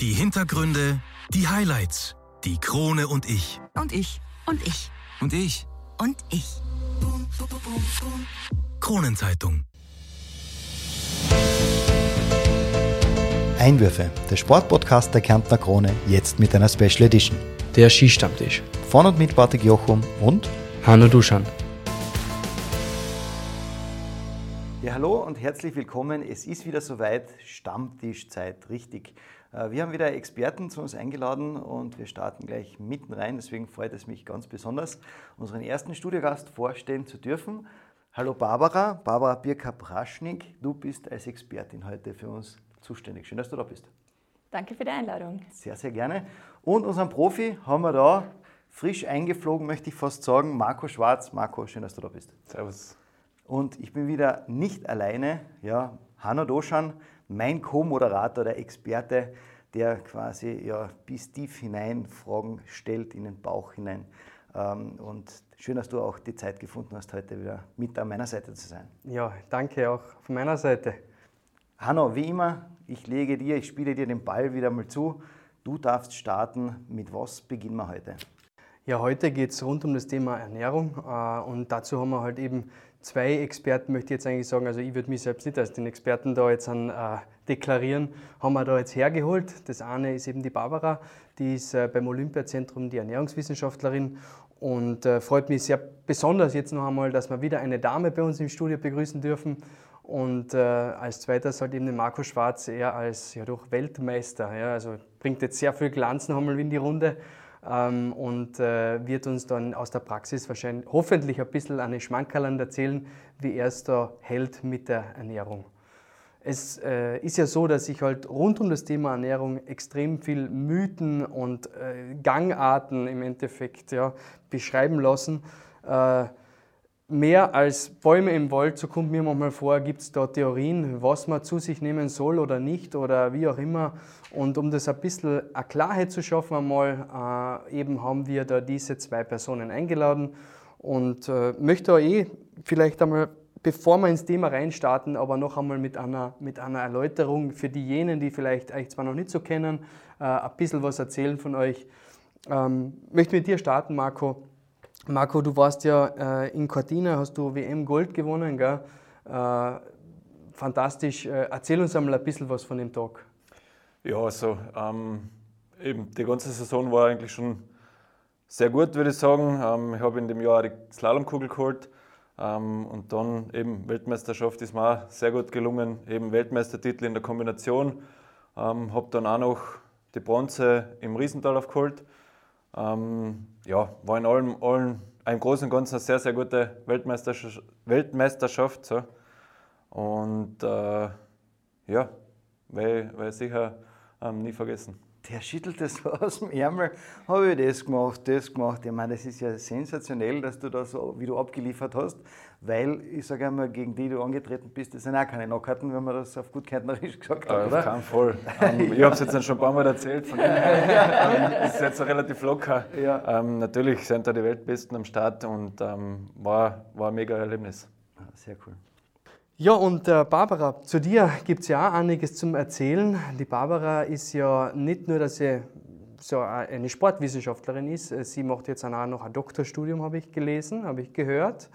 Die Hintergründe, die Highlights, die Krone und ich. Und ich. Und ich. Und ich. Und ich. Kronenzeitung. Einwürfe, der Sportpodcast der Kärntner Krone, jetzt mit einer Special Edition. Der Skistammtisch. Von und mit Bartek Jochum und Hanno Duschan. Ja, hallo und herzlich willkommen. Es ist wieder soweit, Stammtischzeit, richtig. Äh, Wir haben wieder Experten zu uns eingeladen und wir starten gleich mitten rein. Deswegen freut es mich ganz besonders, unseren ersten Studiogast vorstellen zu dürfen. Hallo Barbara, Barbara Birka-Praschnik, du bist als Expertin heute für uns zuständig. Schön, dass du da bist. Danke für die Einladung. Sehr, sehr gerne. Und unseren Profi haben wir da, frisch eingeflogen, möchte ich fast sagen, Marco Schwarz. Marco, schön, dass du da bist. Servus. Und ich bin wieder nicht alleine. Ja, Hanno Doschan, mein Co-Moderator, der Experte, der quasi ja, bis tief hinein Fragen stellt, in den Bauch hinein. Ähm, Und schön, dass du auch die Zeit gefunden hast, heute wieder mit an meiner Seite zu sein. Ja, danke auch von meiner Seite. Hanno, wie immer, ich lege dir, ich spiele dir den Ball wieder mal zu. Du darfst starten. Mit was beginnen wir heute? Ja, heute geht es rund um das Thema Ernährung äh, und dazu haben wir halt eben zwei Experten, möchte ich jetzt eigentlich sagen, also ich würde mich selbst nicht als den Experten da jetzt an, äh, deklarieren, haben wir da jetzt hergeholt. Das eine ist eben die Barbara, die ist äh, beim Olympiazentrum die Ernährungswissenschaftlerin und äh, freut mich sehr besonders jetzt noch einmal, dass wir wieder eine Dame bei uns im Studio begrüßen dürfen. Und äh, als zweites halt eben den Marco Schwarz, er als ja doch Weltmeister, ja, also bringt jetzt sehr viel Glanz noch einmal in die Runde ähm, und äh, wird uns dann aus der Praxis wahrscheinlich hoffentlich ein bisschen eine Schmankerland erzählen, wie er es da hält mit der Ernährung. Es äh, ist ja so, dass sich halt rund um das Thema Ernährung extrem viel Mythen und äh, Gangarten im Endeffekt ja, beschreiben lassen. Äh, mehr als Bäume im Wald, so kommt mir manchmal vor, gibt es da Theorien, was man zu sich nehmen soll oder nicht oder wie auch immer. Und um das ein bisschen eine Klarheit zu schaffen, einmal, äh, eben haben wir da diese zwei Personen eingeladen und äh, möchte auch eh vielleicht einmal, bevor wir ins Thema reinstarten, aber noch einmal mit einer, mit einer Erläuterung für diejenigen, die vielleicht euch zwar noch nicht so kennen, äh, ein bisschen was erzählen von euch. Ähm, möchte mit dir starten, Marco. Marco, du warst ja äh, in Cortina, hast du WM Gold gewonnen, gell? Äh, fantastisch. Äh, erzähl uns einmal ein bisschen was von dem Tag. Ja, also ähm, eben die ganze Saison war eigentlich schon sehr gut, würde ich sagen. Ähm, ich habe in dem Jahr die Slalomkugel geholt ähm, und dann eben Weltmeisterschaft ist mir auch sehr gut gelungen. Eben Weltmeistertitel in der Kombination. Ähm, habe dann auch noch die Bronze im Riesental aufgeholt. Ähm, ja, war in allem, allem im Großen und Ganzen eine sehr, sehr gute Weltmeisterschaft. Weltmeisterschaft so. Und äh, ja, werde ich sicher ähm, nie vergessen. Der schüttelt das so aus dem Ärmel. Habe ich das gemacht, das gemacht. Ich meine, das ist ja sensationell, dass du da so, wie du abgeliefert hast, weil ich sage einmal, gegen die du angetreten bist, das sind auch keine Knockouten, wenn man das auf gut Kärntnerisch gesagt hat, oder? Auf keinen Fall. Ähm, ich habe es jetzt schon ein paar Mal erzählt, von dem her ähm, ist jetzt relativ locker. Ja. Ähm, natürlich sind da die Weltbesten am Start und war, war ein mega Erlebnis. Ah, Sehr cool. Ja, und äh, Barbara, zu dir gibt es ja auch einiges zum Erzählen. Die Barbara ist ja nicht nur, dass sie so eine Sportwissenschaftlerin ist, äh, sie macht jetzt auch noch ein Doktorstudium, habe ich gelesen, habe ich gehört.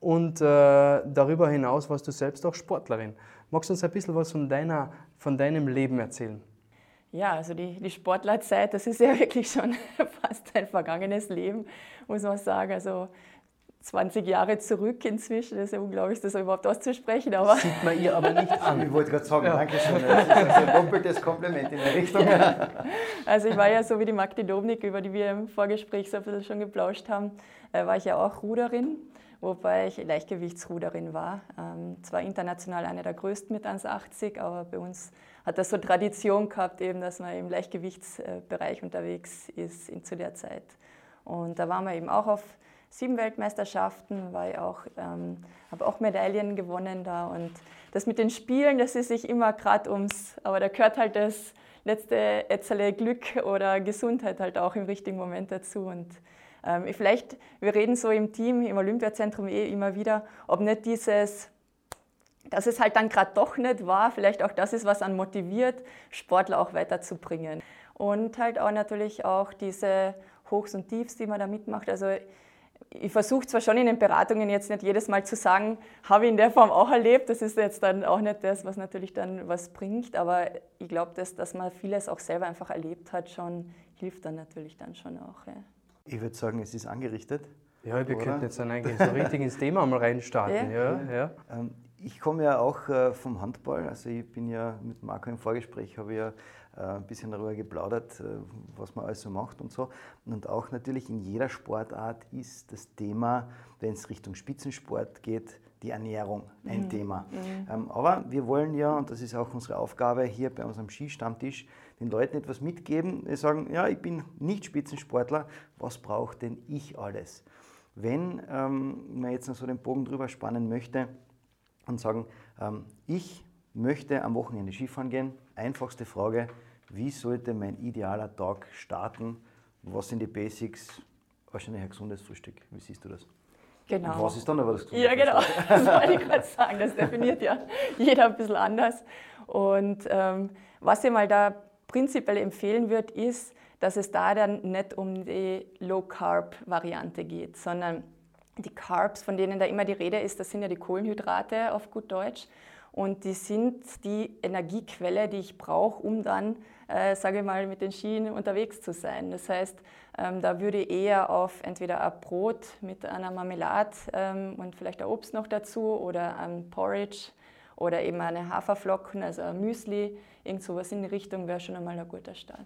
Und äh, darüber hinaus warst du selbst auch Sportlerin. Magst du uns ein bisschen was von, deiner, von deinem Leben erzählen? Ja, also die, die Sportlerzeit, das ist ja wirklich schon fast ein vergangenes Leben, muss man sagen. Also 20 Jahre zurück inzwischen, das ist ja unglaublich, das überhaupt auszusprechen, aber Sieht man ihr aber nicht an. Ich wollte gerade sagen, danke schön. Das ist also ein doppeltes Kompliment in der Richtung. also ich war ja so wie die Magdi Dobnik, über die wir im Vorgespräch so ein bisschen schon geplauscht haben, äh, war ich ja auch Ruderin, wobei ich Leichtgewichtsruderin war. Ähm, zwar international eine der größten mit 1,80, aber bei uns hat das so Tradition gehabt, eben, dass man im Leichtgewichtsbereich unterwegs ist in, zu der Zeit. Und da waren wir eben auch auf sieben Weltmeisterschaften, war auch, ähm, habe auch Medaillen gewonnen da. Und das mit den Spielen, das ist sich immer gerade ums, aber da gehört halt das letzte Etzerle Glück oder Gesundheit halt auch im richtigen Moment dazu. Und ähm, vielleicht, wir reden so im Team, im Olympiazentrum eh immer wieder, ob nicht dieses dass es halt dann gerade doch nicht war, vielleicht auch das ist, was an motiviert, Sportler auch weiterzubringen. Und halt auch natürlich auch diese Hochs und Tiefs, die man da mitmacht. Also ich versuche zwar schon in den Beratungen jetzt nicht jedes Mal zu sagen, habe ich in der Form auch erlebt, das ist jetzt dann auch nicht das, was natürlich dann was bringt, aber ich glaube, dass, dass man vieles auch selber einfach erlebt hat, schon hilft dann natürlich dann schon auch. Ja. Ich würde sagen, es ist angerichtet. Ja, wir oder? könnten jetzt dann eigentlich so richtig ins Thema mal reinstarten. Ja. Ja, ja. Ähm, ich komme ja auch äh, vom Handball, also ich bin ja mit Marco im Vorgespräch, habe ja ein bisschen darüber geplaudert, äh, was man alles so macht und so. Und auch natürlich in jeder Sportart ist das Thema, wenn es Richtung Spitzensport geht, die Ernährung ein mhm. Thema. Mhm. Ähm, aber wir wollen ja, und das ist auch unsere Aufgabe hier bei unserem Skistammtisch, den Leuten etwas mitgeben. Wir sagen, ja, ich bin nicht Spitzensportler, was braucht denn ich alles? Wenn ähm, man jetzt noch so den Bogen drüber spannen möchte und sagen, ähm, ich möchte am Wochenende Skifahren gehen, einfachste Frage, wie sollte mein idealer Tag starten? Was sind die Basics? Wahrscheinlich ein gesundes Frühstück. Wie siehst du das? Genau. Und was ist dann aber das gesunde Ja, genau. Das wollte ich gerade sagen. Das definiert ja jeder ein bisschen anders. Und ähm, was ich mal da prinzipiell empfehlen würde, ist, dass es da dann nicht um die Low-Carb-Variante geht, sondern die Carbs, von denen da immer die Rede ist, das sind ja die Kohlenhydrate auf gut Deutsch. Und die sind die Energiequelle, die ich brauche, um dann, äh, sage ich mal, mit den Skien unterwegs zu sein. Das heißt, ähm, da würde ich eher auf entweder ein Brot mit einer Marmelade ähm, und vielleicht ein Obst noch dazu oder ein Porridge oder eben eine Haferflocken, also ein Müsli, irgend sowas in die Richtung wäre schon einmal ein guter Start.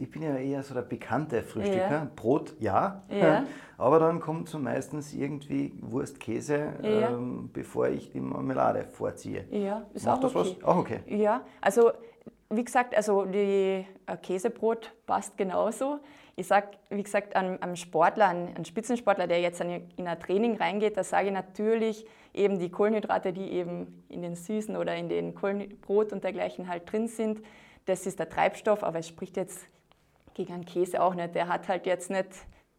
Ich bin ja eher so der bekannte Frühstücker. Ja. Brot, ja. ja. Aber dann kommt so meistens irgendwie Wurst, Käse, ja. ähm, bevor ich die Marmelade vorziehe. Ja, ist Macht auch das okay. was? Auch okay. Ja, also wie gesagt, also die äh, Käsebrot passt genauso. Ich sage, wie gesagt, einem, Sportler, einem Spitzensportler, der jetzt in ein Training reingeht, da sage ich natürlich eben die Kohlenhydrate, die eben in den Süßen oder in den Brot und dergleichen halt drin sind. Das ist der Treibstoff, aber es spricht jetzt gegen einen Käse auch nicht. Der hat halt jetzt nicht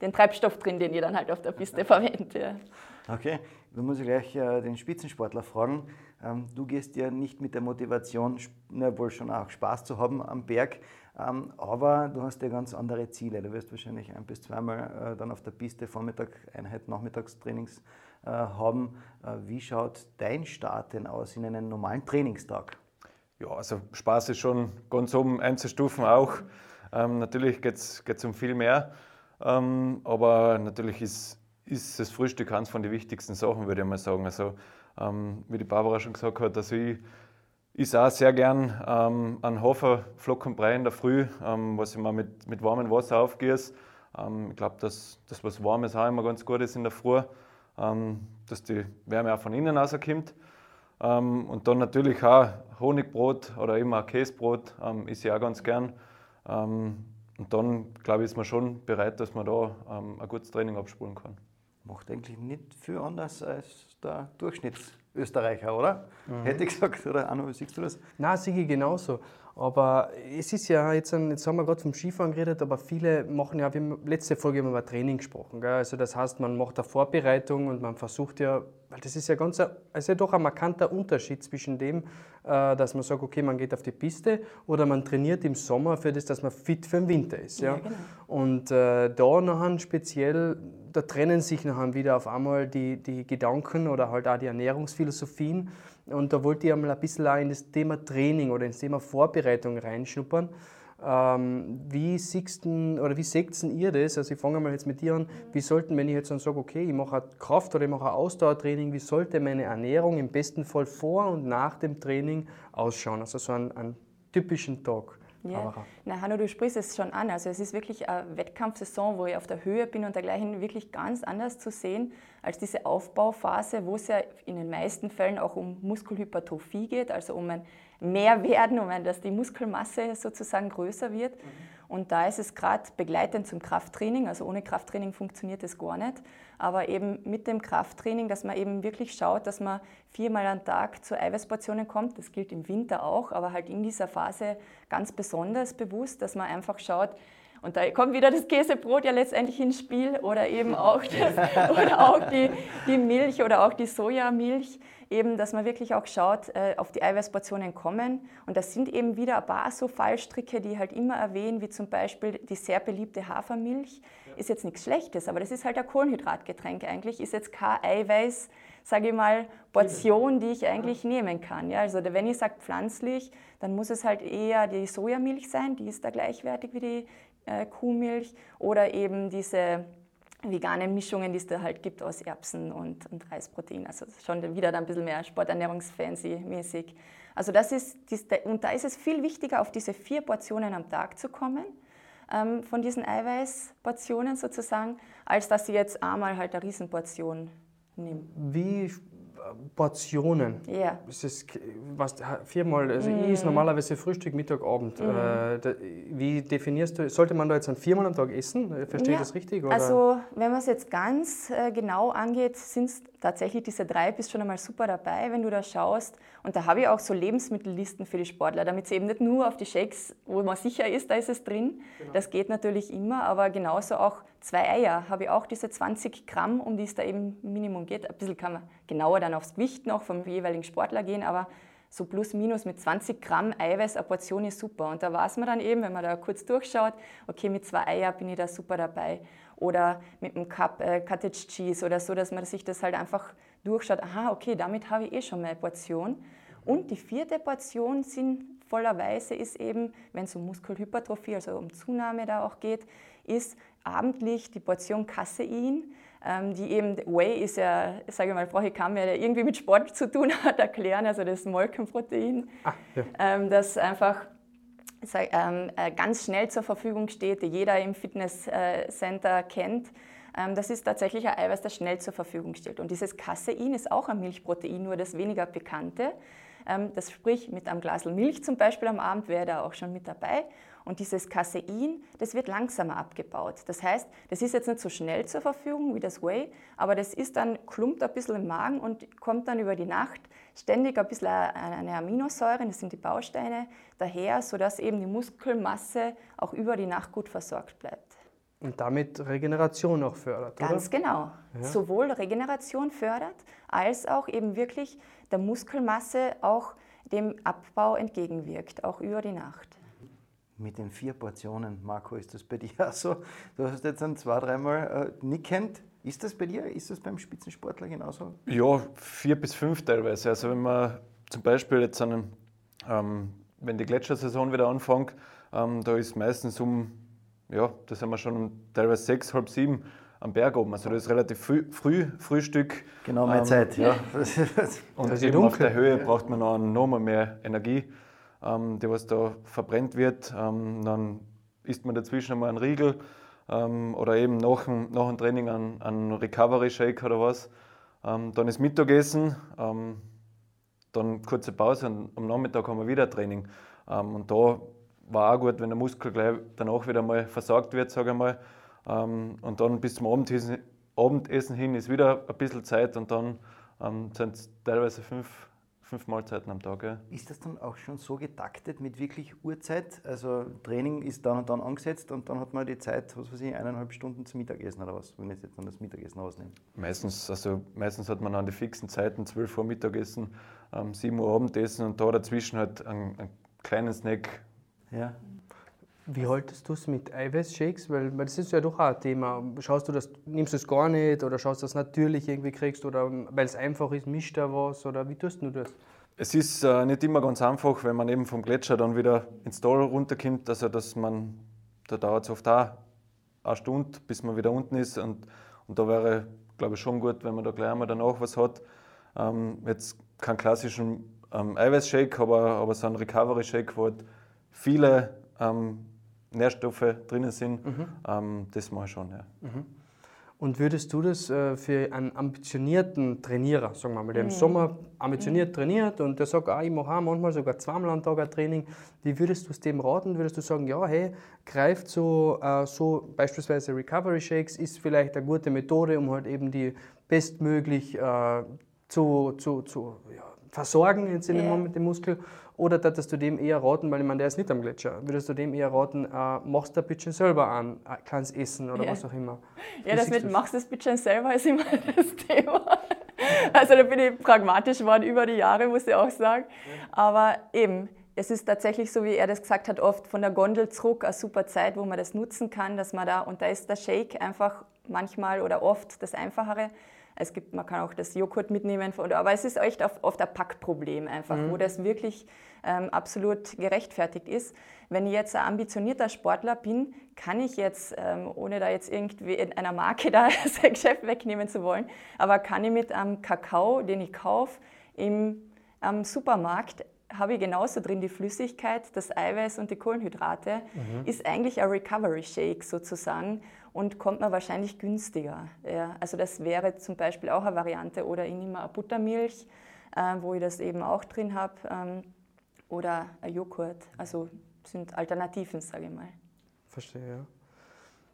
den Treibstoff drin, den ihr dann halt auf der Piste verwendet. Ja. Okay, dann muss ich gleich äh, den Spitzensportler fragen. Ähm, du gehst ja nicht mit der Motivation, na, wohl schon auch Spaß zu haben am Berg, ähm, aber du hast ja ganz andere Ziele. Du wirst wahrscheinlich ein bis zweimal äh, dann auf der Piste Vormittag, Einheit, Nachmittagstrainings äh, haben. Äh, wie schaut dein Start denn aus in einen normalen Trainingstag? Ja, also Spaß ist schon ganz oben einzustufen auch. Ähm, natürlich geht es um viel mehr, ähm, aber natürlich ist, ist das Frühstück eines von den wichtigsten Sachen, würde ich mal sagen. Also, ähm, wie die Barbara schon gesagt hat, also ich esse auch sehr gern ähm, einen Haferflockenbrei in der Früh, ähm, was ich mal mit, mit warmem Wasser aufgieße. Ähm, ich glaube, dass das was Warmes auch immer ganz gut ist in der Früh, ähm, dass die Wärme auch von innen rauskommt. Ähm, und dann natürlich auch Honigbrot oder immer ein Käsebrot ähm, ist ich auch ganz gern. Ähm, und dann, glaube ich, ist man schon bereit, dass man da ähm, ein gutes Training abspulen kann. Macht eigentlich nicht viel anders als der Durchschnittsösterreicher, oder? Mhm. Hätte ich gesagt, oder Anno, wie siehst du das? Nein, sehe ich genauso. Aber es ist ja, jetzt, jetzt haben wir gerade vom Skifahren geredet, aber viele machen ja, wir haben letzte Folge über Training gesprochen. Gell? Also das heißt, man macht eine Vorbereitung und man versucht ja, weil das ist ja ganz, also doch ein markanter Unterschied zwischen dem, äh, dass man sagt, okay, man geht auf die Piste oder man trainiert im Sommer für das, dass man fit für den Winter ist. Ja? ja genau. Und äh, da nachher speziell, da trennen sich nachher wieder auf einmal die, die Gedanken oder halt auch die Ernährungsphilosophien und da wollte ich einmal ein bisschen auch in das Thema Training oder ins Thema Vorbereitung reinschnuppern. Ähm, wie seht ihr das? Also ich fange mal jetzt mit dir an. Wie sollten, wenn ich jetzt dann sage, okay, ich mache Kraft oder ich mache Ausdauertraining, wie sollte meine Ernährung im besten Fall vor und nach dem Training ausschauen? Also so einen, einen typischen Tag. Ja. Na, Hanno, du sprichst es schon an. Also es ist wirklich eine Wettkampfsaison, wo ich auf der Höhe bin und dergleichen wirklich ganz anders zu sehen als diese Aufbauphase, wo es ja in den meisten Fällen auch um Muskelhypertrophie geht, also um ein Mehrwerden, um ein, dass die Muskelmasse sozusagen größer wird. Mhm. Und da ist es gerade begleitend zum Krafttraining, also ohne Krafttraining funktioniert es gar nicht, aber eben mit dem Krafttraining, dass man eben wirklich schaut, dass man viermal am Tag zu Eiweißportionen kommt. Das gilt im Winter auch, aber halt in dieser Phase ganz besonders bewusst, dass man einfach schaut, Und da kommt wieder das Käsebrot ja letztendlich ins Spiel oder eben auch, das, oder auch die, die Milch oder auch die Sojamilch. Eben, dass man wirklich auch schaut, äh, auf die Eiweißportionen kommen. Und das sind eben wieder ein paar so Fallstricke, die ich halt immer erwähnen, wie zum Beispiel die sehr beliebte Hafermilch. Ist jetzt nichts Schlechtes, aber das ist halt ein Kohlenhydratgetränk eigentlich, ist jetzt kein Eiweiß, sage ich mal, Portion, die ich eigentlich nehmen kann. Ja, also wenn ich sage pflanzlich, dann muss es halt eher die Sojamilch sein, die ist da gleichwertig wie die äh, Kuhmilch oder eben diese veganen Mischungen, die es da halt gibt aus Erbsen und, und Reisprotein. Also schon wieder ein bisschen mehr Sporternährungsfancy-mäßig. Also das ist, und da ist es viel wichtiger, auf diese vier Portionen am Tag zu kommen, ähm, von diesen Eiweißportionen sozusagen, als dass sie jetzt einmal halt eine Riesenportion nehmen. Wie Portionen. Ja. Das ist was, viermal, also mm. ich esse normalerweise Frühstück, Mittag, Abend. Mm. Äh, da, wie definierst du, sollte man da jetzt viermal am Tag essen? Verstehe ja. ich das richtig? Oder? Also, wenn man es jetzt ganz äh, genau angeht, sind es tatsächlich diese drei, bist schon einmal super dabei, wenn du da schaust. Und da habe ich auch so Lebensmittellisten für die Sportler, damit sie eben nicht nur auf die Shakes, wo man sicher ist, da ist es drin. Genau. Das geht natürlich immer, aber genauso auch zwei Eier habe ich auch diese 20 Gramm, um die es da eben Minimum geht. Ein bisschen kann man genauer dann aufs Gewicht noch vom jeweiligen Sportler gehen, aber so plus minus mit 20 Gramm Eiweiß eine Portion ist super. Und da weiß man dann eben, wenn man da kurz durchschaut, okay, mit zwei Eier bin ich da super dabei. Oder mit einem Cup äh, Cottage Cheese oder so, dass man sich das halt einfach durchschaut, aha, okay, damit habe ich eh schon meine Portion. Und die vierte Portion sinnvollerweise ist eben, wenn es um Muskelhypertrophie, also um Zunahme da auch geht, ist abendlich die Portion Casein, ähm, die eben, Whey ist ja, sage ich mal, brauche ich kaum mehr, der irgendwie mit Sport zu tun hat, erklären, also das Molkenprotein, ah, ja. ähm, das einfach ähm, äh, ganz schnell zur Verfügung steht, die jeder im Fitnesscenter kennt. Ähm, das ist tatsächlich ein Eiweiß, das schnell zur Verfügung steht. Und dieses Casein ist auch ein Milchprotein, nur das weniger bekannte. Das sprich, mit einem Glas Milch zum Beispiel am Abend wäre da auch schon mit dabei. Und dieses Casein, das wird langsamer abgebaut. Das heißt, das ist jetzt nicht so schnell zur Verfügung wie das Whey, aber das ist dann, klumpt ein bisschen im Magen und kommt dann über die Nacht ständig ein bisschen eine Aminosäure, das sind die Bausteine, daher, sodass eben die Muskelmasse auch über die Nacht gut versorgt bleibt. Und damit Regeneration auch fördert, Ganz oder? genau. Ja. Sowohl Regeneration fördert, als auch eben wirklich der Muskelmasse auch dem Abbau entgegenwirkt, auch über die Nacht mit den vier Portionen. Marco, ist das bei dir auch so? Du hast jetzt ein zwei, dreimal äh, nickend. Ist das bei dir? Ist das beim Spitzensportler genauso? Ja, vier bis fünf teilweise. Also wenn man zum Beispiel jetzt einen, ähm, wenn die Gletschersaison wieder anfängt, ähm, da ist meistens um, ja, da sind wir schon um teilweise sechs, halb sieben am Berg oben. Also das ist relativ früh, früh Frühstück. Genau meine ähm, Zeit, ja. Und eben auf der Höhe braucht man noch, noch mal mehr Energie ähm, die was da verbrennt wird. Ähm, dann isst man dazwischen einmal einen Riegel ähm, oder eben nach nach dem Training einen, einen Recovery Shake oder was. Ähm, dann ist Mittagessen, ähm, dann kurze Pause und am Nachmittag haben wir wieder Training. Ähm, und da war auch gut, wenn der Muskel gleich danach wieder mal versagt wird, sage ich mal. und dann bis zum Abendessen, Abendessen hin ist wieder ein bisschen Zeit und dann sind es teilweise fünf, fünf Mahlzeiten am Tag. Ja. Ist das dann auch schon so getaktet mit wirklich Uhrzeit? Also Training ist dann und dann angesetzt und dann hat man die Zeit, was weiß ich, eineinhalb Stunden zum Mittagessen oder was, wenn ich jetzt dann das Mittagessen ausnehme? Meistens, also meistens hat man an die fixen Zeiten, 12 Uhr Mittagessen, ähm, 7 Uhr Abendessen und da dazwischen halt einen, einen kleinen Snack. Ja. Wie haltest du es mit Eiweißshakes? Weil, weil das ist ja doch auch ein Thema. Schaust du das, nimmst du es gar nicht oder schaust du das natürlich irgendwie kriegst oder weil es einfach ist, mischt da was oder wie tust du das? Es ist äh, nicht immer ganz einfach, wenn man eben vom Gletscher dann wieder ins Tal runterkommt, also dass man, da dauert es oft auch eine Stunde, bis man wieder unten ist und, und da wäre, glaube ich, schon gut, wenn man da gleich einmal danach was hat. Ähm, jetzt keinen klassischen ähm, Eiweißshake, aber, aber so ein Recovery-Shake, wo halt viele ähm, Nährstoffe drinnen sind, mhm. ähm, das mache ich schon. Ja. Mhm. Und würdest du das äh, für einen ambitionierten Trainierer, sagen wir mal, der mhm. im Sommer ambitioniert mhm. trainiert und der sagt, ah, ich mache auch manchmal sogar zweimal am Tag ein Training, wie würdest du es dem raten? Würdest du sagen, ja, hey, greift so, äh, so beispielsweise Recovery Shakes, ist vielleicht eine gute Methode, um halt eben die bestmöglich äh, zu, zu, zu ja, versorgen jetzt in dem Moment den Muskel? Oder würdest du dem eher raten, weil ich meine, der ist nicht am Gletscher, würdest du dem eher raten, äh, machst du ein bisschen selber an, kannst essen oder Ja. was auch immer? Ja, Wie das mit du's? machst das bitte selber ist immer das Thema. Also da bin ich pragmatisch geworden über die Jahre, muss ich auch sagen. Aber eben, es ist tatsächlich so, wie er das gesagt hat, oft von der Gondel zurück eine super Zeit, wo man das nutzen kann, dass man da, und da ist der Shake einfach manchmal oder oft das Einfachere. Es gibt, man kann auch das Joghurt mitnehmen, aber es ist echt oft, oft ein Packproblem einfach, wo das wirklich ähm, absolut gerechtfertigt ist. Wenn ich jetzt ein ambitionierter Sportler bin, kann ich jetzt, ähm, ohne da jetzt irgendwie in einer Marke da das Geschäft wegnehmen zu wollen, aber kann ich mit einem Kakao, den ich kaufe, im am Supermarkt habe ich genauso drin die Flüssigkeit, das Eiweiß und die Kohlenhydrate. Ist eigentlich ein Recovery Shake sozusagen und kommt mir wahrscheinlich günstiger. Ja, also das wäre zum Beispiel auch eine Variante. Oder ich nehme eine Buttermilch, äh, wo ich das eben auch drin habe. Ähm, oder ein Joghurt. Also sind Alternativen, sage ich mal. Verstehe, ja.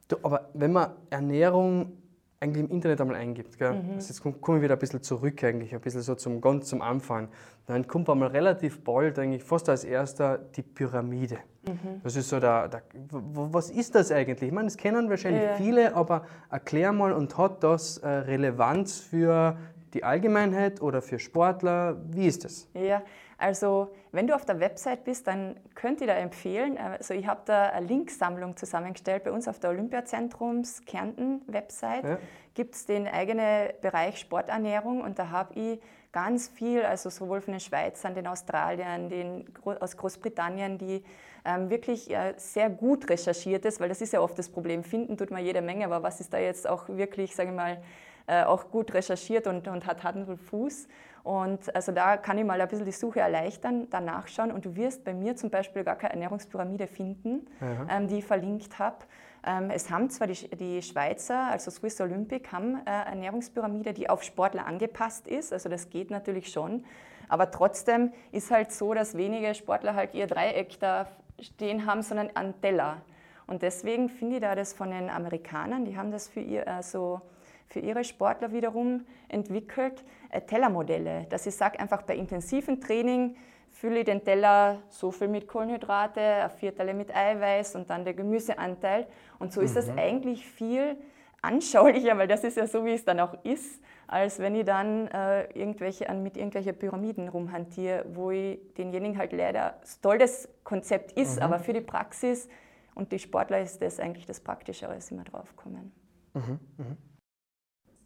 Du, aber wenn man Ernährung eigentlich im Internet einmal eingibt, gell? Mhm. Also jetzt komme komm ich wieder ein bisschen zurück eigentlich, ein bisschen so zum ganz zum Anfang, dann kommt einmal relativ bald eigentlich fast als erster die Pyramide. Mhm. Das ist so der, der was ist das eigentlich? Ich meine, das kennen wahrscheinlich Ja. viele, aber erklär mal und hat das äh, Relevanz für die Allgemeinheit oder für Sportler? Wie ist das? Ja, also wenn du auf der Website bist, dann könnt ihr da empfehlen. Also ich habe da eine Linksammlung zusammengestellt. Bei uns auf der Olympiazentrums Kärnten Website Ja. gibt es den eigenen Bereich Sporternährung und da habe ich ganz viel, also sowohl von den Schweizern, den Australiern, den aus Großbritannien, die ähm, wirklich äh, sehr gut recherchiert ist, weil das ist ja oft das Problem. Finden tut man jede Menge, aber was ist da jetzt auch wirklich, sage ich mal, äh, auch gut recherchiert und, und hat Hand und Fuß. Und also da kann ich mal ein bisschen die Suche erleichtern, da nachschauen. Und du wirst bei mir zum Beispiel gar keine Ernährungspyramide finden, ähm, die ich verlinkt habe. Ähm, es haben zwar die, die Schweizer, also Swiss Olympic, haben äh, eine Ernährungspyramide, die auf Sportler angepasst ist. Also das geht natürlich schon. Aber trotzdem ist halt so, dass wenige Sportler halt ihr Dreieck da stehen haben, sondern einen Teller. Und deswegen finde ich da das von den Amerikanern, die haben das für ihr äh, so für ihre Sportler wiederum entwickelt, äh, Tellermodelle. Dass ich sage, einfach bei intensivem Training fülle ich den Teller so viel mit Kohlenhydrate, ein Viertel mit Eiweiß und dann der Gemüseanteil. Und so ist das eigentlich viel anschaulicher, weil das ist ja so, wie es dann auch ist, als wenn ich dann äh, irgendwelche, an, mit irgendwelchen Pyramiden rumhantiere, wo ich denjenigen halt leider, das Konzept ist, aber für die Praxis und die Sportler ist das eigentlich das Praktischere, sind wir drauf kommen.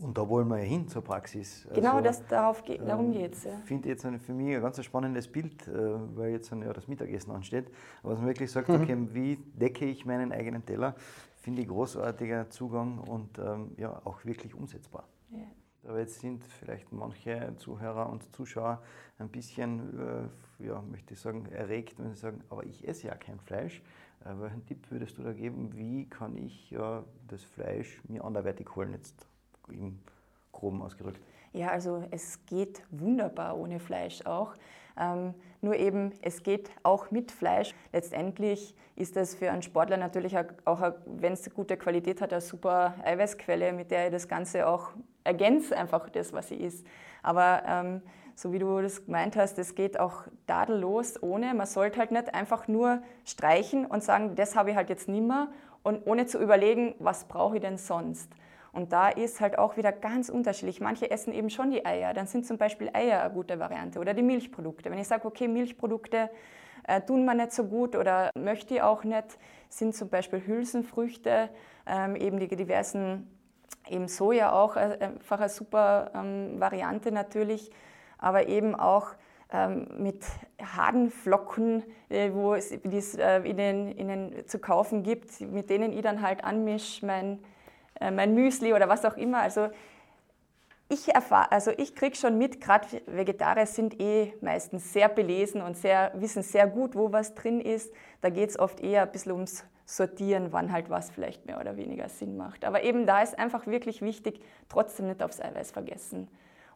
Und da wollen wir ja hin zur Praxis. Genau, Also, das, darauf geht, darum ähm, geht es. Ja. Ich finde jetzt für mich ein ganz spannendes Bild, äh, weil jetzt ein- ja, das Mittagessen ansteht. Aber dass man wirklich sagt, okay, wie decke ich meinen eigenen Teller, finde ich großartiger Zugang und ähm, ja, auch wirklich umsetzbar. Ja. Aber jetzt sind vielleicht manche Zuhörer und Zuschauer ein bisschen, äh, ja, möchte ich sagen, erregt, wenn sie sagen, aber ich esse ja kein Fleisch. Äh, welchen Tipp würdest du da geben? Wie kann ich ja, das Fleisch mir anderweitig holen, jetzt im Groben ausgedrückt? Ja, also es geht wunderbar ohne Fleisch auch. Ähm, nur eben, es geht auch mit Fleisch. Letztendlich ist das für einen Sportler natürlich auch, wenn es gute Qualität hat, eine super Eiweißquelle, mit der er das Ganze auch ergänzt, einfach das, was sie isst. Aber ähm, so wie du das gemeint hast, es geht auch tadellos ohne. Man sollte halt nicht einfach nur streichen und sagen, das habe ich halt jetzt nimmer und ohne zu überlegen, was brauche ich denn sonst. Und da ist halt auch wieder ganz unterschiedlich. Manche essen eben schon die Eier, dann sind zum Beispiel Eier eine gute Variante oder die Milchprodukte. Wenn ich sage, okay, Milchprodukte äh, tun mir nicht so gut oder möchte ich auch nicht, sind zum Beispiel Hülsenfrüchte, ähm, eben die diversen, eben Soja auch äh, einfach eine super ähm, Variante natürlich, aber eben auch ähm, mit Hadenflocken, äh, wo es die es äh, in, den, in den zu kaufen gibt, mit denen ich dann halt anmische, mein, mein Müsli oder was auch immer. Also ich also ich kriege schon mit, gerade Vegetarier sind eh meistens sehr belesen und sehr, wissen sehr gut, wo was drin ist. Da geht es oft eher ein bisschen ums Sortieren, wann halt was vielleicht mehr oder weniger Sinn macht. Aber eben da ist einfach wirklich wichtig, trotzdem nicht aufs Eiweiß vergessen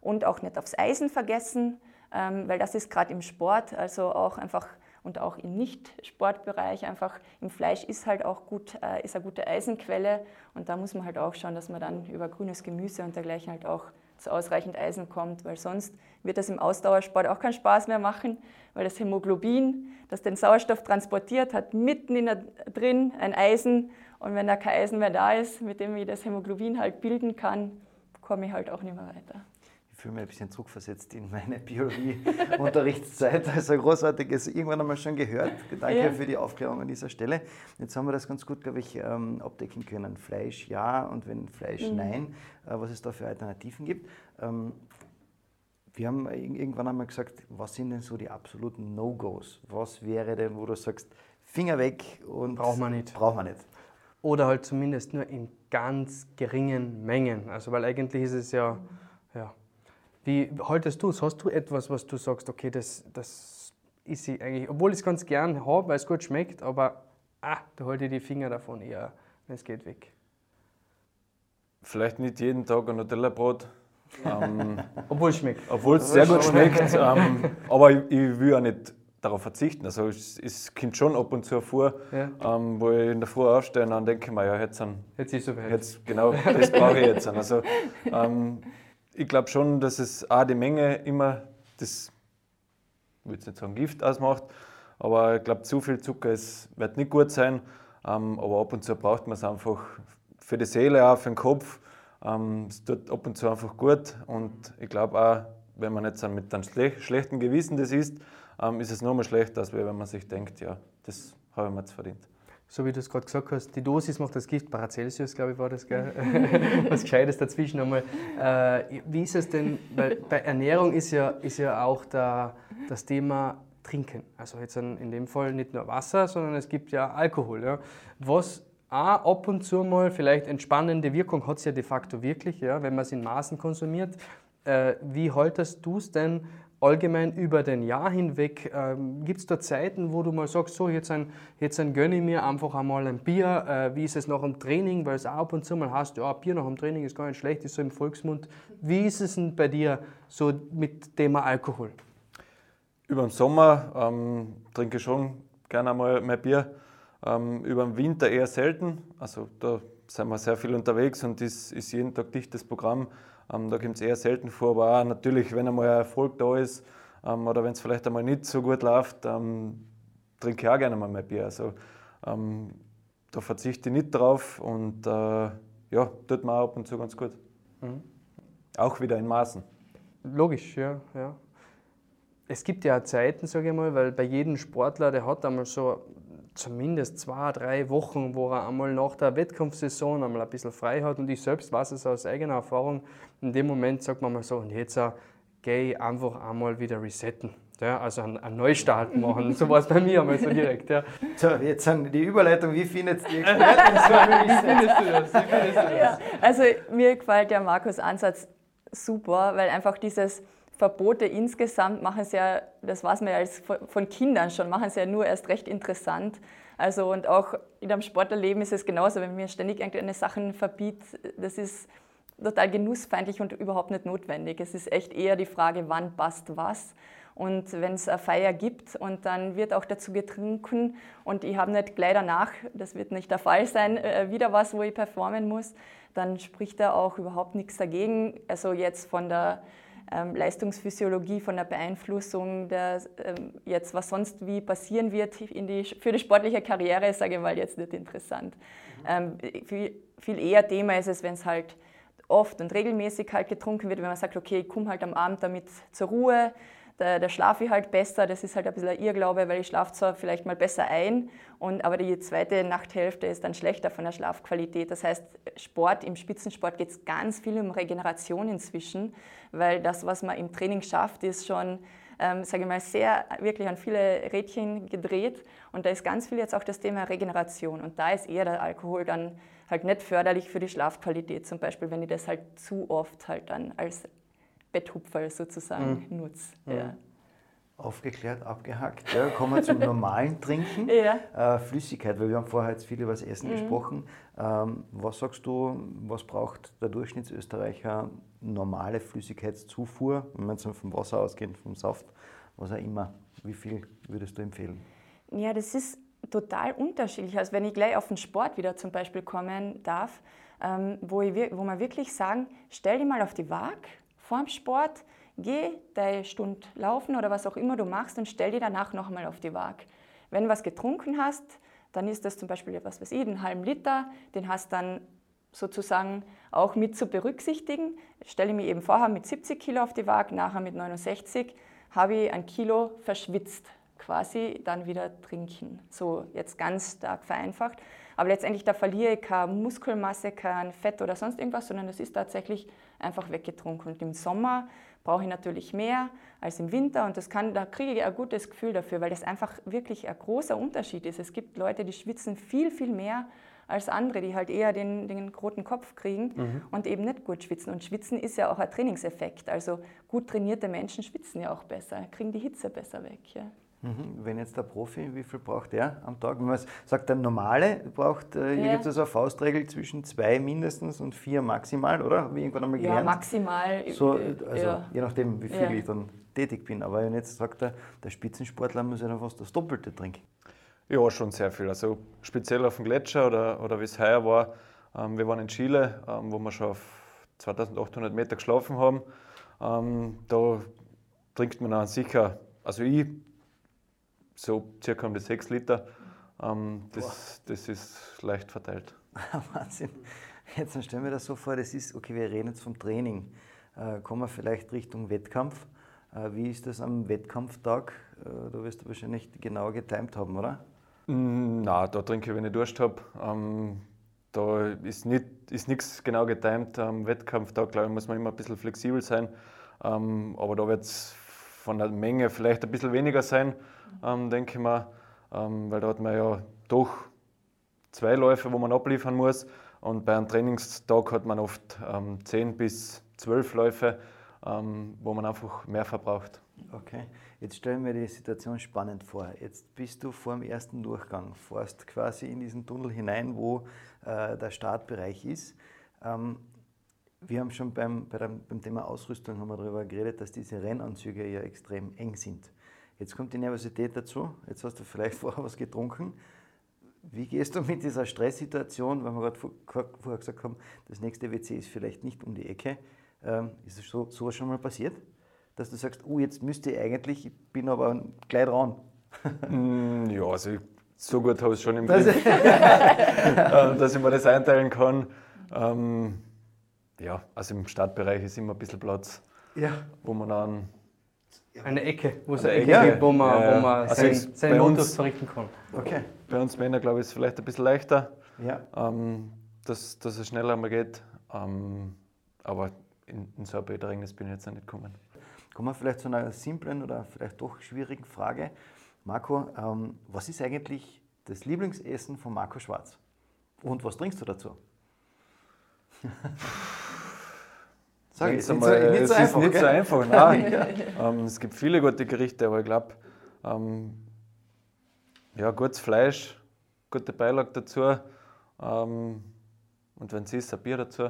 und auch nicht aufs Eisen vergessen, ähm, weil das ist gerade im Sport, also auch einfach und auch im Nicht-Sportbereich einfach im Fleisch ist halt auch gut, äh, ist eine gute Eisenquelle und da muss man halt auch schauen, dass man dann über grünes Gemüse und dergleichen halt auch dass ausreichend Eisen kommt, weil sonst wird das im Ausdauersport auch keinen Spaß mehr machen, weil das Hämoglobin, das den Sauerstoff transportiert, hat mitten in der, drin ein Eisen und wenn da kein Eisen mehr da ist, mit dem ich das Hämoglobin halt bilden kann, komme ich halt auch nicht mehr weiter fühle mich ein bisschen zurückversetzt in meine Biologie-Unterrichtszeit. Also großartiges, irgendwann einmal schon gehört. Danke ja. für die Aufklärung an dieser Stelle. Jetzt haben wir das ganz gut, glaube ich, ähm, abdecken können. Fleisch ja und wenn Fleisch mhm. nein, äh, was es da für Alternativen gibt. Ähm, wir haben irgendwann einmal gesagt, was sind denn so die absoluten No-Gos? Was wäre denn, wo du sagst, Finger weg und. Braucht man nicht. Braucht man nicht. Oder halt zumindest nur in ganz geringen Mengen. Also, weil eigentlich ist es ja, ja wie haltest du es? Hast du etwas, was du sagst, okay, das, das ist ich eigentlich, obwohl ich es ganz gern habe, weil es gut schmeckt, aber ah, da halte ich die Finger davon eher, wenn es geht, weg. Vielleicht nicht jeden Tag ein Nutella-Brot. Ähm, obwohl es schmeckt. Obwohl es sehr gut schmeckt. ähm, aber ich, ich, will ja nicht darauf verzichten. Also es, es kommt schon ab und zu vor, ja. ähm, wo ich in der Früh aufstehe und dann denke ich mir, ja, jetzt, jetzt ist so weit. Jetzt, genau, das brauche ich jetzt. Also, ähm, ich glaube schon, dass es auch die Menge immer das, ich würde nicht sagen Gift ausmacht, aber ich glaube, zu viel Zucker ist, wird nicht gut sein. Ähm, aber ab und zu braucht man es einfach für die Seele, auch für den Kopf. Ähm, es tut ab und zu einfach gut. Und ich glaube auch, wenn man jetzt mit einem schlechten Gewissen das isst, ähm, ist es noch mal schlechter, als wenn man sich denkt, ja, das habe ich mir jetzt verdient so wie du es gerade gesagt hast, die Dosis macht das Gift, Paracelsius, glaube ich, war das, gell? was Gescheites dazwischen einmal. Äh, wie ist es denn, weil bei Ernährung ist ja, ist ja auch der, das Thema Trinken. Also jetzt in dem Fall nicht nur Wasser, sondern es gibt ja Alkohol. Ja? Was auch ab und zu mal vielleicht entspannende Wirkung hat es ja de facto wirklich, ja, wenn man es in Maßen konsumiert. Äh, wie haltest du es denn allgemein über den Jahr hinweg, ähm, gibt es da Zeiten, wo du mal sagst, so jetzt, ein, jetzt ein gönne ich mir einfach einmal ein Bier, äh, wie ist es nach dem Training, weil es auch ab und zu mal heißt, ja, Bier nach dem Training ist gar nicht schlecht, ist so im Volksmund. Wie ist es denn bei dir so mit Thema Alkohol? Über den Sommer ähm, trinke ich schon gerne einmal mehr Bier, ähm, über den Winter eher selten, also da sind wir sehr viel unterwegs und ist, ist jeden Tag dichtes Programm. Ähm, da kommt es eher selten vor, aber auch natürlich, wenn einmal ein Erfolg da ist ähm, oder wenn es vielleicht einmal nicht so gut läuft, ähm, trinke ich auch gerne mal mehr Bier. Also ähm, da verzichte ich nicht drauf und äh, ja, tut mir auch ab und zu ganz gut. Mhm. Auch wieder in Maßen. Logisch, ja, ja. Es gibt ja Zeiten, sage ich mal, weil bei jedem Sportler, der hat einmal so zumindest zwei, drei Wochen, wo er einmal nach der Wettkampfsaison einmal ein bisschen frei hat. Und ich selbst weiß es aus eigener Erfahrung. In dem Moment sagt man mal so, und jetzt uh, gehe ich einfach einmal wieder resetten. Ja, also einen, einen Neustart machen. So war es bei mir einmal so direkt. Ja. So, jetzt sagen die Überleitung, wie findet die Experten so? wie findest du das? Wie findest du das? Ja, also mir gefällt der Markus Ansatz super, weil einfach dieses Verbote insgesamt machen sie ja, das weiß man ja als von Kindern schon, machen sie ja nur erst recht interessant. Also und auch in einem Sportlerleben ist es genauso, wenn mir ständig irgendeine Sachen verbietet, das ist total genussfeindlich und überhaupt nicht notwendig. Es ist echt eher die Frage, wann passt was. Und wenn es eine Feier gibt und dann wird auch dazu getrunken und ich habe nicht gleich danach, das wird nicht der Fall sein, äh, wieder was, wo ich performen muss, dann spricht da auch überhaupt nichts dagegen. Also jetzt von der Leistungsphysiologie, von der Beeinflussung, der, ähm, jetzt was sonst wie passieren wird die, für die sportliche Karriere, sage ich mal, jetzt nicht interessant. Mhm. Ähm, viel, viel eher Thema ist es, wenn es halt oft und regelmäßig halt getrunken wird, wenn man sagt, okay, ich komme halt am Abend damit zur Ruhe, da, da schlafe ich halt besser. Das ist halt ein bisschen ein Irrglaube, weil ich schlafe zwar vielleicht mal besser ein, und, aber die zweite Nachthälfte ist dann schlechter von der Schlafqualität. Das heißt, Sport, im Spitzensport geht es ganz viel um Regeneration inzwischen, weil das, was man im Training schafft, ist schon ähm, sage ich mal, sehr wirklich an viele Rädchen gedreht. Und da ist ganz viel jetzt auch das Thema Regeneration. Und da ist eher der Alkohol dann halt nicht förderlich für die Schlafqualität, zum Beispiel, wenn ich das halt zu oft halt dann als Betthupferl sozusagen mhm. nutze. Mhm. Ja. Aufgeklärt, abgehackt. Ja, kommen wir zum normalen Trinken. Ja. Äh, Flüssigkeit, weil wir haben vorher jetzt viel über das Essen mhm. gesprochen. Ähm, was sagst du, was braucht der Durchschnittsösterreicher normale Flüssigkeitszufuhr, wenn wir jetzt vom Wasser ausgehen, vom Saft, was auch immer? Wie viel würdest du empfehlen? Ja, das ist total unterschiedlich. Also wenn ich gleich auf den Sport wieder zum Beispiel kommen darf, ähm, wo, ich, wo wir wirklich sagen, stell dich mal auf die Waage vorm Sport, geh deine Stunde laufen oder was auch immer du machst und stell dich danach nochmal auf die Waage. Wenn du was getrunken hast, dann ist das zum Beispiel, was weiß ich, einen halben Liter, den hast dann sozusagen auch mit zu berücksichtigen. Stelle ich mich eben vorher mit 70 Kilo auf die Waage, nachher mit 69, habe ich ein Kilo verschwitzt, quasi dann wieder trinken. So jetzt ganz stark vereinfacht. Aber letztendlich, da verliere ich keine Muskelmasse, kein Fett oder sonst irgendwas, sondern das ist tatsächlich einfach weggetrunken. Und im Sommer brauche ich natürlich mehr als im Winter und das kann, da kriege ich ein gutes Gefühl dafür, weil das einfach wirklich ein großer Unterschied ist. Es gibt Leute, die schwitzen viel, viel mehr als andere, die halt eher den, den roten Kopf kriegen mhm. und eben nicht gut schwitzen. Und Schwitzen ist ja auch ein Trainingseffekt. Also gut trainierte Menschen schwitzen ja auch besser, kriegen die Hitze besser weg. Ja. Mhm. Wenn jetzt der Profi, wie viel braucht der am Tag? Wenn man sagt, der Normale braucht, äh, hier ja. gibt es also eine Faustregel zwischen zwei mindestens und vier maximal, oder? Ich irgendwann einmal gelernt? Ja, maximal. So, äh, also ja. je nachdem, wie viel ja. ich dann tätig bin. Aber wenn jetzt sagt der, der Spitzensportler muss ja dann fast das Doppelte trinken. Ja, schon sehr viel. Also speziell auf dem Gletscher oder, oder wie es heuer war. Ähm, wir waren in Chile, ähm, wo wir schon auf 2800 Meter geschlafen haben. Ähm, da trinkt man dann sicher, also ich so circa um die 6 Liter. Ähm, das, das ist leicht verteilt. Wahnsinn. Jetzt stellen wir das so vor, das ist, okay, wir reden jetzt vom Training. Äh, kommen wir vielleicht Richtung Wettkampf. Äh, wie ist das am Wettkampftag? Äh, da wirst du wahrscheinlich genau getimt haben, oder? Mm, na, da trinke ich, wenn ich Durst habe. Ähm, da ist nichts ist genau getimt. Am Wettkampftag, glaube ich, muss man immer ein bisschen flexibel sein. Ähm, aber da wird es von der Menge vielleicht ein bisschen weniger sein, ähm, denke ich mal, ähm, weil da hat man ja doch zwei Läufe, wo man abliefern muss und bei einem Trainingstag hat man oft ähm, 10 bis 12 Läufe, ähm, wo man einfach mehr verbraucht. Okay, jetzt stellen wir die Situation spannend vor. Jetzt bist du vor dem ersten Durchgang, fährst quasi in diesen Tunnel hinein, wo äh, der Startbereich ist. Ähm, wir haben schon beim, beim Thema Ausrüstung haben wir darüber geredet, dass diese Rennanzüge ja extrem eng sind. Jetzt kommt die Nervosität dazu, jetzt hast du vielleicht vorher was getrunken. Wie gehst du mit dieser Stresssituation, weil wir gerade vorher gesagt haben, das nächste WC ist vielleicht nicht um die Ecke. Ähm, ist es so, sowas schon mal passiert? Dass du sagst, oh, jetzt müsste ich eigentlich, ich bin aber gleich dran. Mm, ja, also so gut habe ich es schon im Blick, äh, dass ich mir das einteilen kann. Ähm, ja, also im Startbereich ist immer ein bisschen Platz, ja. wo man dann. Eine Ecke, wo es eine Ecke ja. gibt, wo man, ja, wo man also sein, seinen Modus verrichten kann. Okay. Bei uns Männer, glaube ich, ist es vielleicht ein bisschen leichter, ja. ähm, dass, dass es schneller mal geht. Ähm, aber in, in so ein Bäderring bin ich jetzt noch nicht gekommen. Kommen wir vielleicht zu einer simplen oder vielleicht doch schwierigen Frage. Marco, ähm, was ist eigentlich das Lieblingsessen von Marco Schwarz? Und was trinkst du dazu? Sag ich, nicht, so, nicht so es einfach, ist nicht so einfach. Nein. ähm, es gibt viele gute Gerichte, aber ich glaube, ähm, ja, gutes Fleisch, gute Beilage dazu ähm, und wenn es ist, ein Bier dazu.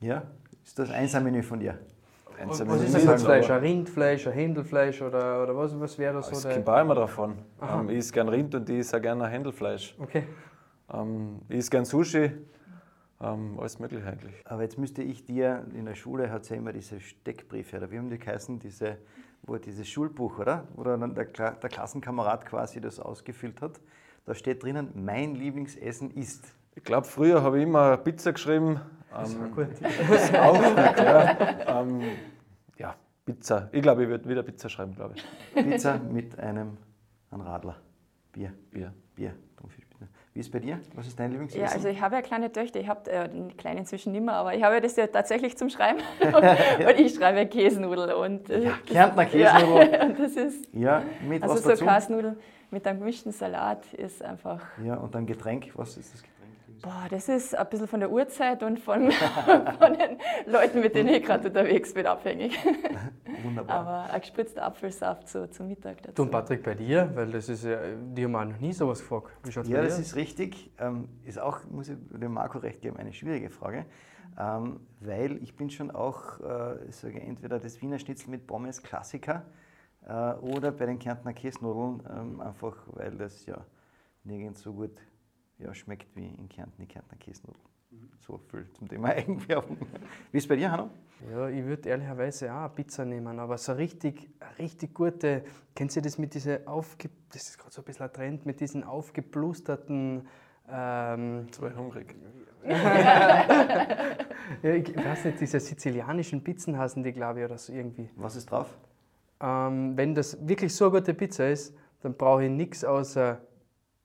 Ja, ist das Einsammenü von dir? Einsame was ist das als Fleisch? Ein Rindfleisch, ein Händelfleisch oder, oder was, was wäre das? so? Es kommt auch immer davon. Ähm, ich esse gerne Rind und ich esse auch gerne Händelfleisch. Okay. Ähm, ich esse gerne Sushi ähm, alles Mögliche eigentlich. Aber jetzt müsste ich dir, in der Schule hat es ja immer diese Steckbriefe, oder wie haben die geheißen, diese, wo dieses Schulbuch, oder? Wo dann der, der Klassenkamerad quasi das ausgefüllt hat. Da steht drinnen, mein Lieblingsessen ist. Ich glaube, früher habe ich immer Pizza geschrieben. Das war ähm, gut. Das auch gut, ja. Ähm, ja, Pizza. Ich glaube, ich würde wieder Pizza schreiben, glaube ich. Pizza mit einem, einem Radler. Bier. Bier. Bier. Wie ist es bei dir? Was ist dein Lieblingsessen? Ja, also ich habe ja kleine Töchter, ich habe äh, die kleine inzwischen nicht mehr, aber ich habe das ja tatsächlich zum Schreiben. und ich schreibe Käsenudel. Und, äh, ja, Kärntner Käsenudel. Ja, und das ist, ja, mit also was so dazu? Mit einem gemischten Salat ist einfach... Ja, und ein Getränk, was ist das Getränk? Boah, das ist ein bisschen von der Uhrzeit und von, von den Leuten, mit denen ich gerade unterwegs bin, abhängig. Wunderbar. Aber ein gespritzter Apfelsaft so zum Mittag dazu. Du und Patrick, bei dir, weil das ist ja, die haben auch noch nie sowas gefragt. Wie schaut's ja, das ist richtig. Ähm, ist auch, muss ich dem Marco recht geben, eine schwierige Frage. Ähm, weil ich bin schon auch, äh, sage entweder das Wiener Schnitzel mit Pommes Klassiker äh, oder bei den Kärntner Käsnudeln, ähm, einfach weil das ja nirgends so gut ja, schmeckt wie in Kärnten die Kärntner Käsenudeln. So viel zum Thema Eigenwerbung. Wie ist es bei dir, Hanno? Ja, ich würde ehrlicherweise auch eine Pizza nehmen, aber so richtig, richtig gute. Kennt ihr das mit diesen aufge... Das ist gerade so ein bisschen ein Trend, mit diesen aufgeblusterten. Ähm, Zwei hungrig. ja, ich weiß nicht, diese sizilianischen Pizzen hassen die, glaube ich, oder so irgendwie. Was ist drauf? Ähm, wenn das wirklich so eine gute Pizza ist, dann brauche ich nichts außer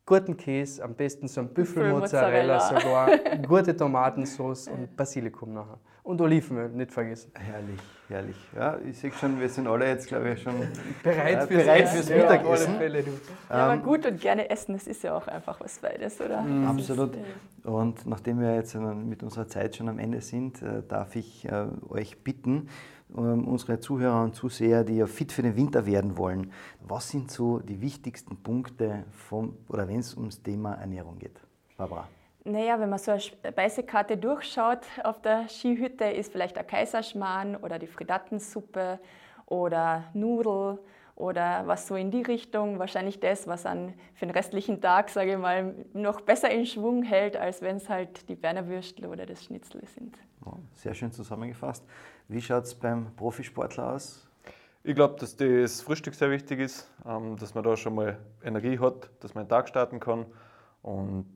guten Käse, am besten so ein Büffelmozzarella sogar, gute Tomatensauce und Basilikum nachher. Und Olivenöl, nicht vergessen. Herrlich, herrlich. Ja, ich sehe schon, wir sind alle jetzt, glaube ich, schon bereit, äh, fürs, bereit fürs ja, Mittagessen. Fälle, ja, aber ähm, gut und gerne essen, das ist ja auch einfach was Feines, oder? Mhm. Absolut. Und nachdem wir jetzt mit unserer Zeit schon am Ende sind, äh, darf ich äh, euch bitten, unsere Zuhörer und Zuseher, die ja fit für den Winter werden wollen, was sind so die wichtigsten Punkte, vom, oder wenn es ums Thema Ernährung geht? Barbara. Naja, wenn man so eine Speisekarte durchschaut auf der Skihütte, ist vielleicht der Kaiserschmarrn oder die Fridattensuppe oder Nudel oder was so in die Richtung. Wahrscheinlich das, was an für den restlichen Tag, sage ich mal, noch besser in Schwung hält, als wenn es halt die Berner Würstel oder das Schnitzel sind. sehr schön zusammengefasst. Wie schaut es beim Profisportler aus? Ich glaube, dass das Frühstück sehr wichtig ist, ähm, dass man da schon mal Energie hat, dass man den Tag starten kann und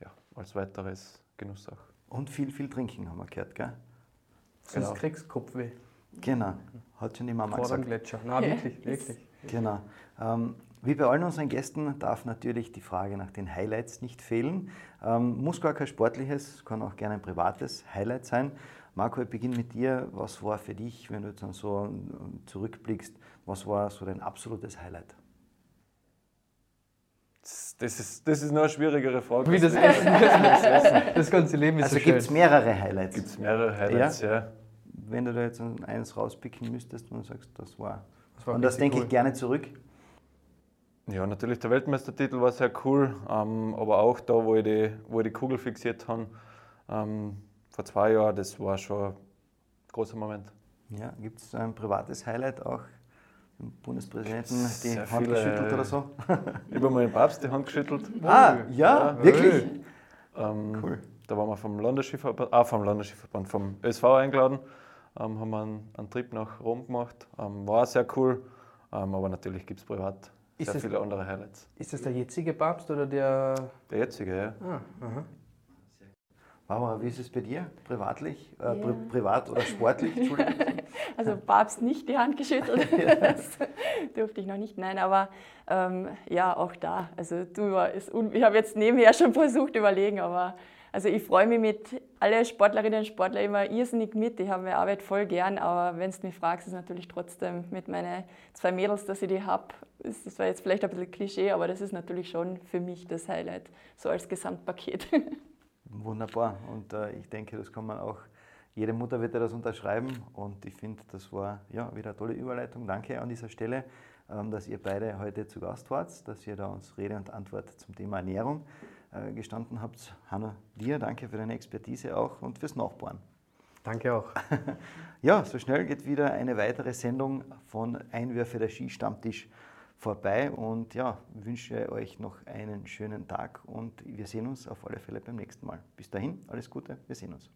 ja, als weiteres Genuss auch. Und viel, viel trinken, haben wir gehört, gell? Sonst genau. kriegst du Kopfweh. Genau, hat schon die Mama Vor gesagt. Dem Gletscher. Nein, wirklich, wirklich. Genau. Ähm, wie bei allen unseren Gästen darf natürlich die Frage nach den Highlights nicht fehlen. Ähm, muss gar kein sportliches, kann auch gerne ein privates Highlight sein. Marco, ich beginne mit dir. Was war für dich, wenn du jetzt so zurückblickst, was war so dein absolutes Highlight? Das ist, das ist noch eine schwierigere Frage. Wie das Essen, das, Essen. das ganze Leben ist also so gibt es mehrere Highlights? Gibt es mehrere Highlights, ja? ja. Wenn du da jetzt eins rauspicken müsstest und sagst, das war. Das war und das denke cool. ich gerne zurück. Ja, natürlich der Weltmeistertitel war sehr cool, ähm, aber auch da, wo ich die, wo ich die Kugel fixiert habe, ähm, vor zwei Jahren, das war schon ein großer Moment. Ja, gibt es ein privates Highlight auch? Dem Bundespräsidenten die Sehr Hand viele, geschüttelt oder so? Ich habe mal den Papst die Hand geschüttelt. ah, ja, Ja. wirklich? Ähm, Cool. Da waren wir vom Landesskiverband, ah, vom Landesskiverband, vom ÖSV eingeladen, ähm, haben wir einen, einen Trip nach Rom gemacht. Ähm, war sehr cool, ähm, aber natürlich gibt es privat Ist sehr das- viele andere Highlights. Ist das der jetzige Papst oder der. Der jetzige, ja. Ah, aha. Barbara, wie ist es bei dir? Privatlich? Äh, Ja. pri privat oder sportlich? Entschuldigung. Also Papst nicht die Hand geschüttelt, das durfte ich noch nicht. Nein, aber ähm, ja, auch da. Also du ist ich habe jetzt nebenher schon versucht überlegen, aber also ich freue mich mit alle Sportlerinnen und Sportler immer irrsinnig mit. Ich habe meine Arbeit voll gern, aber wenn du mich fragst, ist natürlich trotzdem mit meinen zwei Mädels, dass ich die habe, das war jetzt vielleicht ein bisschen Klischee, aber das ist natürlich schon für mich das Highlight, so als Gesamtpaket. Wunderbar. Und äh, ich denke, das kann man auch, jede Mutter wird ja das unterschreiben. Und ich finde, das war ja wieder eine tolle Überleitung. Danke an dieser Stelle, ähm, dass ihr beide heute zu Gast wart, dass ihr da uns Rede und Antwort zum Thema Ernährung äh, gestanden habt. Hanna, dir danke für deine Expertise auch und fürs Nachbauen. Danke auch. Ja, so schnell geht wieder eine weitere Sendung von Einwürfe der Ski-Stammtisch vorbei und ja, wünsche euch noch einen schönen Tag und wir sehen uns auf alle Fälle beim nächsten Mal. Bis dahin, alles Gute, wir sehen uns.